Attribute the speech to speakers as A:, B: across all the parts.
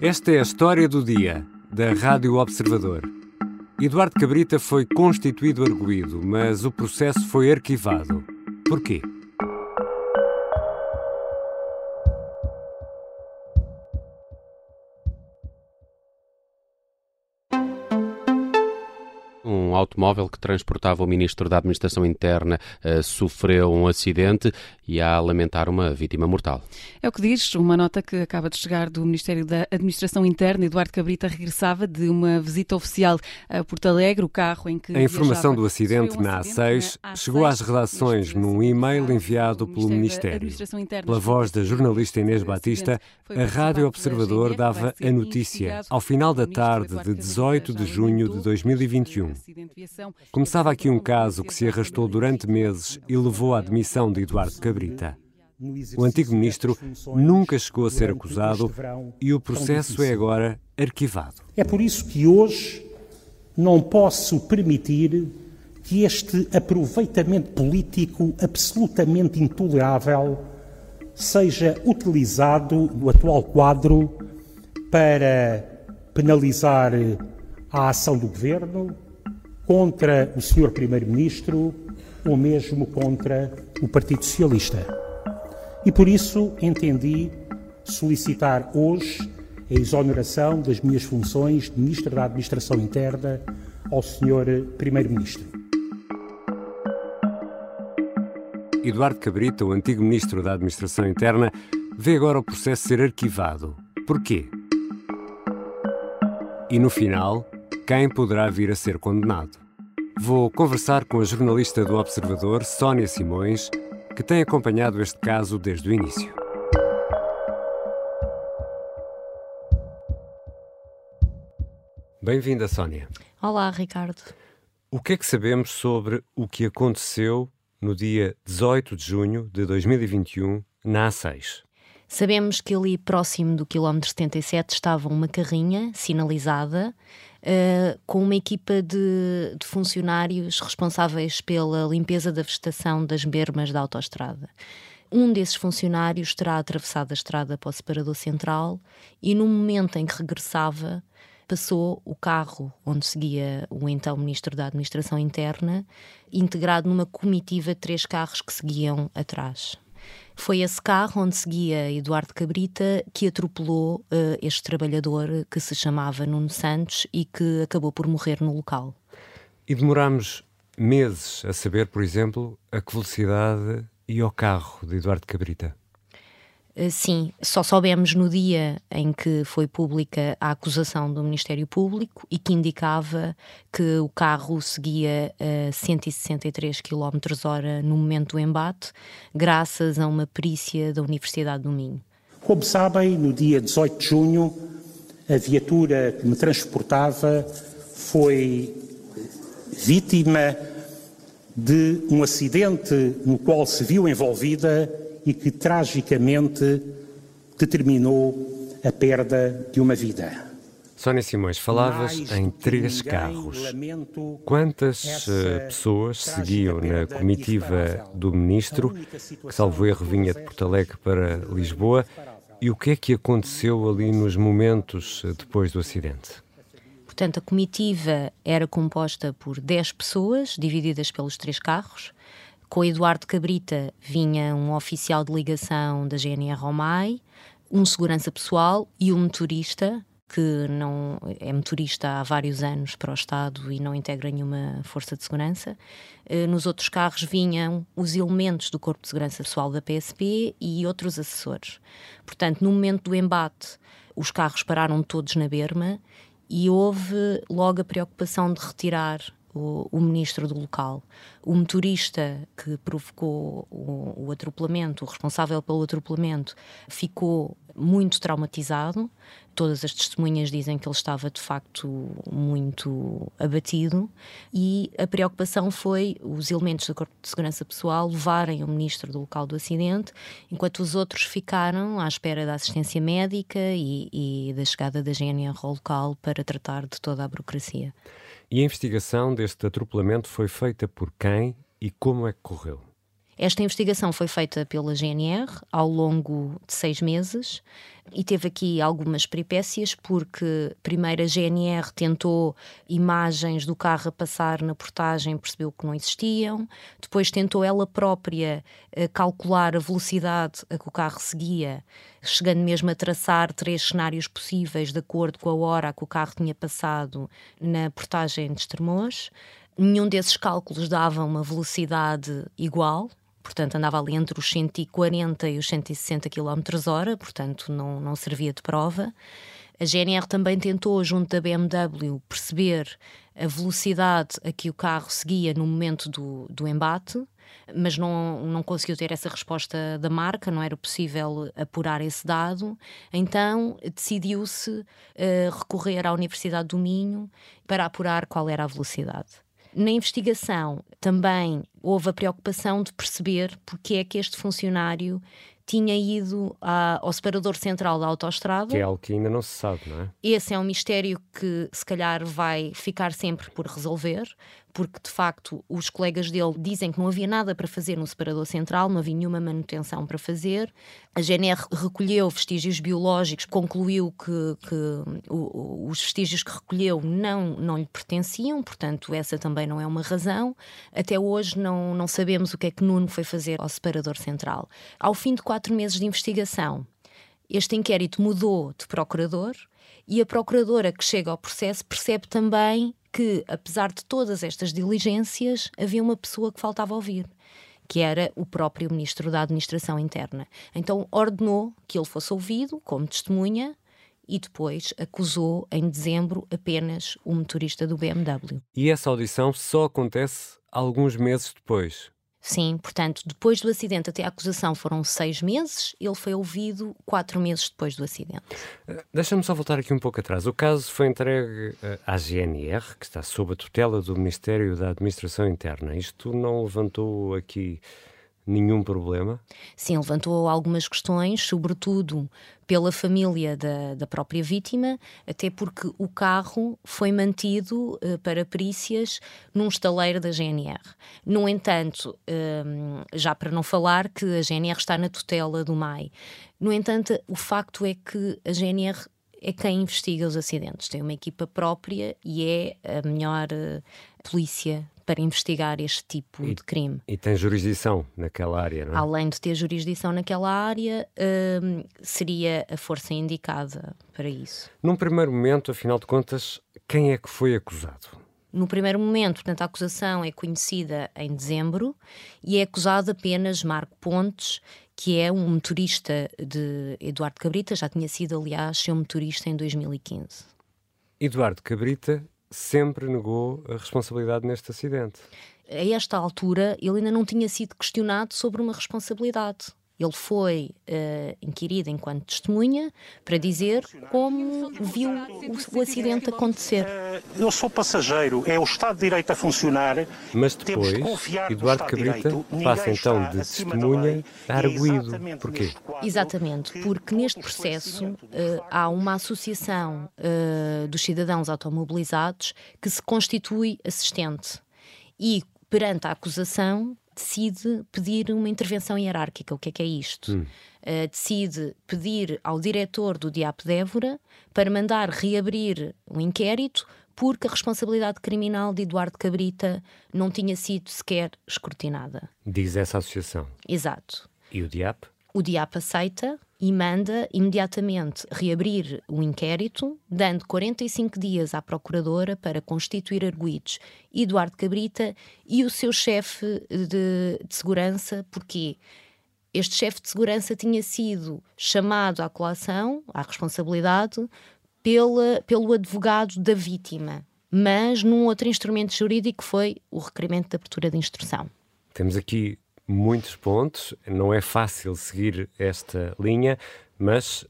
A: Esta é a história do dia da Rádio Observador. Eduardo Cabrita foi constituído arguído, mas o processo foi arquivado. Porquê?
B: Um automóvel que transportava o ministro da Administração Interna uh, sofreu um acidente e há a lamentar uma vítima mortal.
C: É o que diz uma nota que acaba de chegar do Ministério da Administração Interna. Eduardo Cabrita regressava de uma visita oficial a Porto Alegre, o carro em que.
A: A informação do acidente um na A6 chegou às redações num e-mail enviado pelo Ministério. Pela voz da jornalista Inês Batista, a Rádio Observador dava a notícia ao final da tarde de 18 de junho de 2021. Começava aqui um caso que se arrastou durante meses e levou à admissão de Eduardo Cabrita. O antigo ministro nunca chegou a ser acusado e o processo é agora arquivado.
D: É por isso que hoje não posso permitir que este aproveitamento político absolutamente intolerável seja utilizado no atual quadro para penalizar a ação do governo, contra o Sr. Primeiro-Ministro ou mesmo contra o Partido Socialista. E por isso entendi solicitar hoje a exoneração das minhas funções de Ministro da Administração Interna ao Sr. Primeiro-Ministro.
A: Eduardo Cabrita, o antigo Ministro da Administração Interna, vê agora o processo ser arquivado. Porquê? E no final, quem poderá vir a ser condenado. Vou conversar com a jornalista do Observador, Sónia Simões, que tem acompanhado este caso desde o início. Bem-vinda, Sónia.
E: Olá, Ricardo.
A: O que é que sabemos sobre o que aconteceu no dia 18 de junho de 2021 na A6?
E: Sabemos que ali próximo do quilómetro 77 estava uma carrinha sinalizada uh, com uma equipa de, de, funcionários responsáveis pela limpeza da vegetação das bermas da autoestrada. Um desses funcionários terá atravessado a estrada para o separador central e, no momento em que regressava, passou o carro onde seguia o então Ministro da Administração Interna, integrado numa comitiva de três carros que seguiam atrás. Foi esse carro onde seguia Eduardo Cabrita que atropelou uh, este trabalhador que se chamava Nuno Santos e que acabou por morrer no local.
A: E demorámos meses a saber, por exemplo, a que velocidade ia o carro de Eduardo Cabrita.
E: Eh, sim, só soubemos no dia em que foi pública a acusação do Ministério Público e que indicava que o carro seguia a 163 km hora no momento do embate, graças a uma perícia da Universidade do Minho.
D: Como sabem, no dia 18 de junho, a viatura que me transportava foi vítima de um acidente no qual se viu envolvida e que tragicamente determinou a perda de uma vida.
A: Sónia Simões, falavas em três carros. Quantas uh, pessoas seguiam na comitiva do ministro, que salvo erro vinha de Porto Alegre para Lisboa, e o que é que aconteceu ali nos momentos eh, depois do acidente?
E: Portanto, a comitiva era composta por 10 pessoas, divididas pelos três carros. Com Eduardo Cabrita vinha um oficial de ligação da GNR Romai, um segurança pessoal e um motorista que não é motorista há vários anos para o Estado e não integra nenhuma força de segurança. Eh, nos outros carros vinham os elementos do Corpo de Segurança Pessoal da PSP e outros assessores. Portanto, no momento do embate, os carros pararam todos na berma e houve logo a preocupação de retirar o, o, ministro do local. O motorista que provocou o, o, atropelamento, o responsável pelo atropelamento, ficou muito traumatizado. Todas as testemunhas dizem que ele estava de facto muito abatido e a preocupação foi os elementos do Corpo de Segurança Pessoal levarem o ministro do local do acidente, enquanto os outros ficaram à espera da assistência médica e, e da chegada da GNR ao local para tratar de toda a burocracia.
A: E a investigação deste atropelamento foi feita por quem e como é que correu?
E: Esta investigação foi feita pela GNR ao longo de seis meses e teve aqui algumas peripécias, porque primeiro a GNR tentou imagens do carro a passar na portagem, percebeu que não existiam, depois tentou ela própria uh, calcular a velocidade a que o carro seguia, chegando mesmo a traçar três cenários possíveis de acordo com a hora a que o carro tinha passado na portagem de Estremoz. Nenhum desses cálculos dava uma velocidade igual, portanto andava ali entre os 140 e os 160 km hora, portanto não, não servia de prova. A GNR também tentou, junto da BMW, perceber a velocidade a que o carro seguia no momento do, do embate, mas não, não conseguiu ter essa resposta da marca, não era possível apurar esse dado. Então decidiu-se uh, recorrer à Universidade do Minho para apurar qual era a velocidade. Na investigação também houve a preocupação de perceber porque é que este funcionário tinha ido à, ao separador central da autoestrada.
A: Que é algo que ainda não se sabe, não é?
E: Esse é um mistério que se calhar vai ficar sempre por resolver, porque de facto os colegas dele dizem que não havia nada para fazer no separador central, não havia nenhuma manutenção para fazer. A GNR recolheu vestígios biológicos, concluiu que, que o, os vestígios que recolheu não, não lhe pertenciam, portanto, essa também não é uma razão. Até hoje não, não sabemos o que é que Nuno foi fazer ao separador central. Ao fim de quatro meses de investigação, este inquérito mudou de procurador e a procuradora que chega ao processo percebe também que, apesar de todas estas diligências, havia uma pessoa que faltava ouvir, que era o próprio Ministro da Administração Interna. Então ordenou que ele fosse ouvido como testemunha e depois acusou em dezembro apenas o motorista do BMW.
A: E essa audição só acontece alguns meses depois.
E: Sim, portanto, depois do acidente até a acusação foram seis meses, ele foi ouvido quatro meses depois do acidente.
A: Uh, Deixa-me só voltar aqui um pouco atrás. O caso foi entregue uh, à GNR, que está sob a tutela do Ministério da Administração Interna. Isto não levantou aqui nenhum problema?
E: Sim, levantou algumas questões, sobretudo pela família da, da própria vítima, até porque o carro foi mantido uh, para perícias num estaleiro da GNR. No entanto, um, já para não falar que a GNR está na tutela do MAI, no entanto, o facto é que a GNR é quem investiga os acidentes, tem uma equipa própria e é a melhor uh, polícia para investigar este tipo
A: e,
E: de crime.
A: E tem jurisdição naquela área, não é?
E: Além de ter jurisdição naquela área, hum, seria a força indicada para isso.
A: Num primeiro momento, afinal de contas, quem é que foi acusado?
E: No primeiro momento, portanto, a acusação é conhecida em dezembro e é acusado apenas Marco Pontes, que é um motorista de Eduardo Cabrita, já tinha sido, aliás, seu motorista em 2015.
A: Eduardo Cabrita sempre negou a responsabilidade neste acidente.
E: A esta altura, ele ainda não tinha sido questionado sobre uma responsabilidade. Ele foi uh, inquirido enquanto testemunha para dizer como viu o, o, acidente acontecer. Eh,
D: eu sou passageiro, é o Estado de Direito a funcionar.
A: Mas depois, Eduardo Cabrita passa então de testemunha a arguído. Porquê?
E: Exatamente, porque neste processo uh, há uma associação uh, dos cidadãos automobilizados que se constitui assistente. E perante a acusação, decide pedir uma intervenção hierárquica. O que é que é isto? Hum. Uh, decide pedir ao diretor do DIAP de Évora para mandar reabrir um inquérito porque a responsabilidade criminal de Eduardo Cabrita não tinha sido sequer escrutinada.
A: Diz essa associação.
E: Exato.
A: E o DIAP?
E: O DIAP aceita e manda imediatamente reabrir o inquérito, dando 45 dias à Procuradora para constituir arguídos Eduardo Cabrita e o seu chefe de, de segurança, porque este chefe de segurança tinha sido chamado à colação, à responsabilidade, pela, pelo advogado da vítima, mas num outro instrumento jurídico foi o requerimento de abertura de instrução.
A: Temos aqui muitos pontos, não é fácil seguir esta linha, mas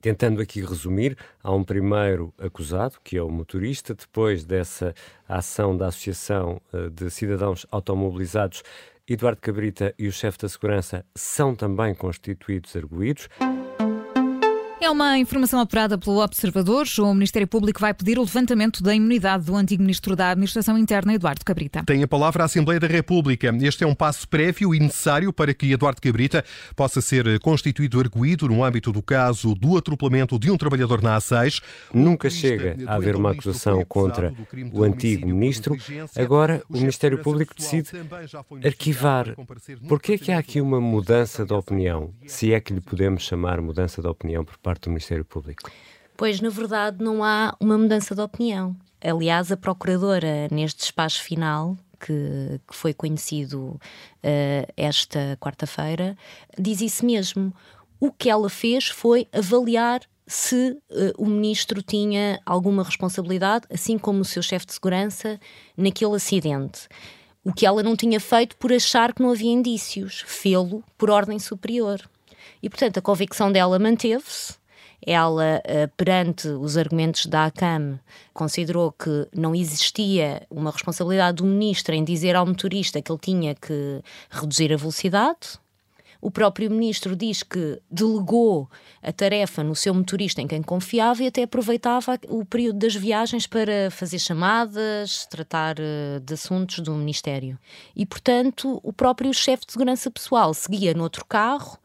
A: tentando aqui resumir, há um primeiro acusado, que é o motorista, depois dessa ação da Associação eh, de Cidadãos Automobilizados, Eduardo Cabrita e o chefe da segurança são também constituídos arguídos.
F: É uma informação apurada pelo Observador. O Ministério Público vai pedir o levantamento da imunidade do antigo Ministro da Administração Interna, Eduardo Cabrita.
G: Tem a palavra a Assembleia da República. Este é um passo prévio e necessário para que Eduardo Cabrita possa ser constituído arguído no âmbito do caso do atropelamento de um trabalhador na A6.
A: Nunca chega a haver uma acusação contra o antigo Ministro. Agora, o Ministério Público decide arquivar. Por que é que há aqui uma mudança de opinião? Se é que lhe podemos chamar mudança de opinião por parte do Ministério Público?
E: Pois, na verdade, não há uma mudança de opinião. Aliás, a Procuradora, neste despacho final, que, que foi conhecido uh, esta quarta-feira, diz isso mesmo. O que ela fez foi avaliar se uh, o ministro tinha alguma responsabilidade, assim como o seu chefe de segurança, naquele acidente. O que ela não tinha feito por achar que não havia indícios, fê-lo por ordem superior. E, portanto, a convicção dela manteve-se. Ela, eh, perante os argumentos da ACAM, considerou que não existia uma responsabilidade do ministro em dizer ao motorista que ele tinha que reduzir a velocidade. O próprio ministro diz que delegou a tarefa no seu motorista em quem confiava e até aproveitava o período das viagens para fazer chamadas, tratar eh, de assuntos do ministério. E, portanto, o próprio chefe de segurança pessoal seguia noutro carro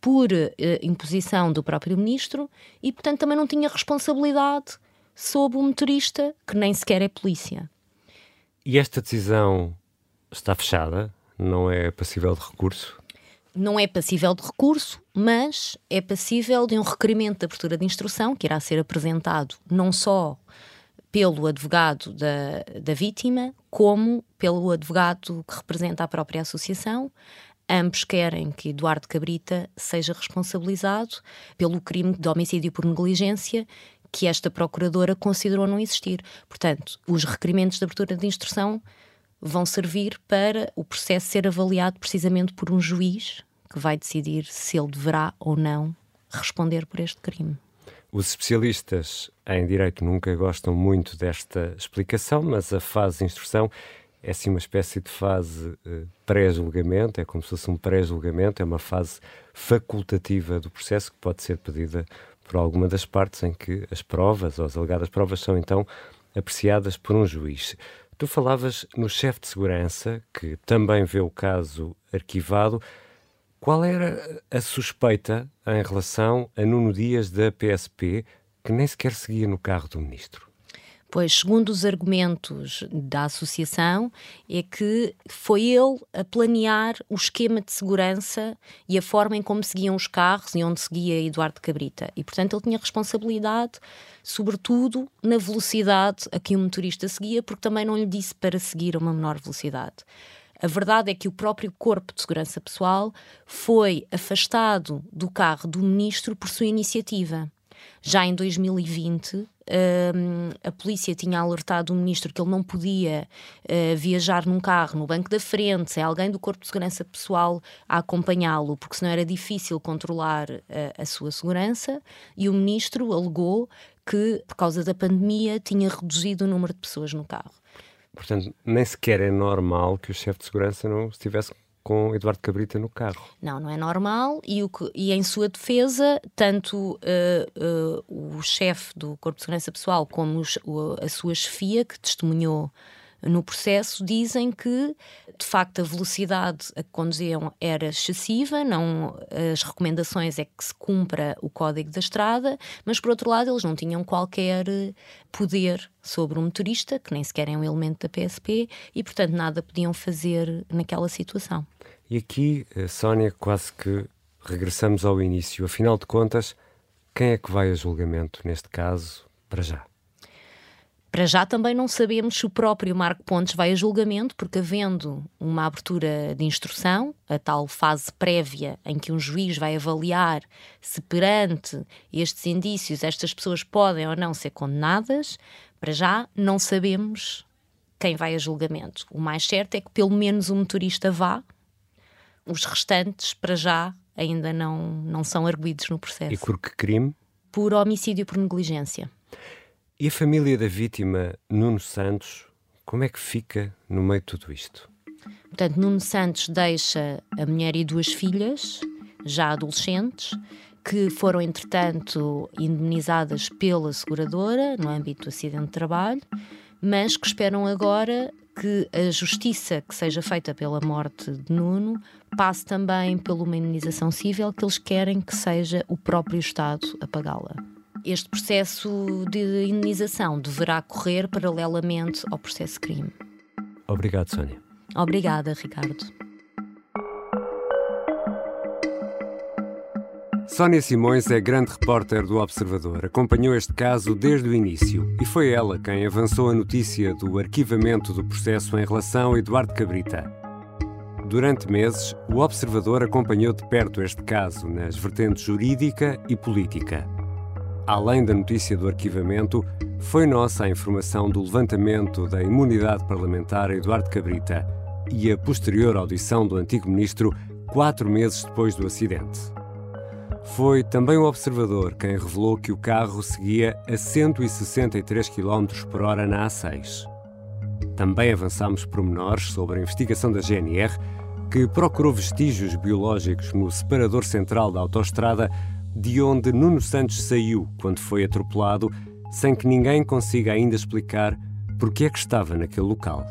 E: por uh, imposição do próprio ministro e, portanto, também não tinha responsabilidade sobre o motorista, que nem sequer é polícia.
A: E esta decisão está fechada? Não é passível de recurso?
E: Não é passível de recurso, mas é passível de um requerimento de abertura de instrução que irá ser apresentado não só pelo advogado da, da vítima, como pelo advogado que representa a própria associação, Ambos querem que Eduardo Cabrita seja responsabilizado pelo crime de homicídio por negligência que esta procuradora considerou não existir. Portanto, os requerimentos de abertura de instrução vão servir para o processo ser avaliado precisamente por um juiz que vai decidir se ele deverá ou não responder por este crime.
A: Os especialistas em direito nunca gostam muito desta explicação, mas a fase de instrução é assim uma espécie de fase uh, pré-julgamento, é como se fosse um pré-julgamento, é uma fase facultativa do processo que pode ser pedida por alguma das partes em que as provas ou as alegadas provas são então apreciadas por um juiz. Tu falavas no chefe de segurança, que também vê o caso arquivado. Qual era a suspeita em relação a Nuno Dias da PSP, que nem sequer seguia no carro do ministro?
E: Pois, segundo os argumentos da associação, é que foi ele a planear o esquema de segurança e a forma em como seguiam os carros e onde seguia Eduardo Cabrita. E, portanto, ele tinha responsabilidade, sobretudo, na velocidade a que o motorista seguia, porque também não lhe disse para seguir a uma menor velocidade. A verdade é que o próprio Corpo de Segurança Pessoal foi afastado do carro do ministro por sua iniciativa. Já em 2020, A polícia tinha alertado o ministro que ele não podia uh, viajar num carro no banco da frente, sem alguém do Corpo de Segurança Pessoal a acompanhá-lo, porque senão era difícil controlar uh, a sua segurança, e o ministro alegou que, por causa da pandemia, tinha reduzido o número de pessoas no carro.
A: Portanto, nem sequer é normal que o chefe de segurança não estivesse com Eduardo Cabrita no carro.
E: Não, não é normal. E, o que, e em sua defesa, tanto uh, uh, o chefe do Corpo de Segurança Pessoal como os, o, a sua chefia, que testemunhou no processo dizem que, de facto, a velocidade a que conduziam era excessiva, não, as recomendações é que se cumpra o código da estrada, mas, por outro lado, eles não tinham qualquer poder sobre o motorista, que nem sequer é um elemento da PSP, e, portanto, nada podiam fazer naquela situação.
A: E aqui, eh, Sónia, quase que regressamos ao início. Afinal de contas, quem é que vai a julgamento neste caso, para já?
E: Para já também não sabemos se o próprio Marco Pontes vai a julgamento, porque havendo uma abertura de instrução, a tal fase prévia em que um juiz vai avaliar se perante estes indícios estas pessoas podem ou não ser condenadas, para já não sabemos quem vai a julgamento. O mais certo é que pelo menos o motorista vá, os restantes, para já, ainda não, não são arguídos no processo.
A: E por que crime?
E: Por homicídio por negligência.
A: E a família da vítima, Nuno Santos, como é que fica no meio de tudo isto?
E: Portanto, Nuno Santos deixa a mulher e duas filhas, já adolescentes, que foram, entretanto, indemnizadas pela seguradora no âmbito do acidente de trabalho, mas que esperam agora que a justiça que seja feita pela morte de Nuno passe também pela uma indenização civil que eles querem que seja o próprio Estado a pagá-la. Este processo de indenização deverá correr paralelamente ao processo de crime.
A: Obrigado, Sónia.
E: Obrigada, Ricardo.
A: Sónia Simões é grande repórter do Observador. Acompanhou este caso desde o início e foi ela quem avançou a notícia do arquivamento do processo em relação a Eduardo Cabrita. Durante meses, o Observador acompanhou de perto este caso nas vertentes jurídica e política. Além da notícia do arquivamento, foi nossa a informação do levantamento da imunidade parlamentar a Eduardo Cabrita e a posterior audição do antigo ministro quatro meses depois do acidente. Foi também o observador quem revelou que o carro seguia a 163 km por hora na A6. Também avançámos pormenores sobre a investigação da GNR, que procurou vestígios biológicos no separador central da autoestrada de onde Nuno Santos saiu quando foi atropelado, sem que ninguém consiga ainda explicar porque é que estava naquele local.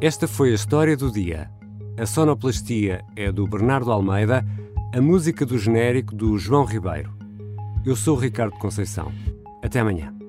A: Esta foi a história do dia. A sonoplastia é do Bernardo Almeida a música do genérico do João Ribeiro. Eu sou Ricardo Conceição. Até amanhã.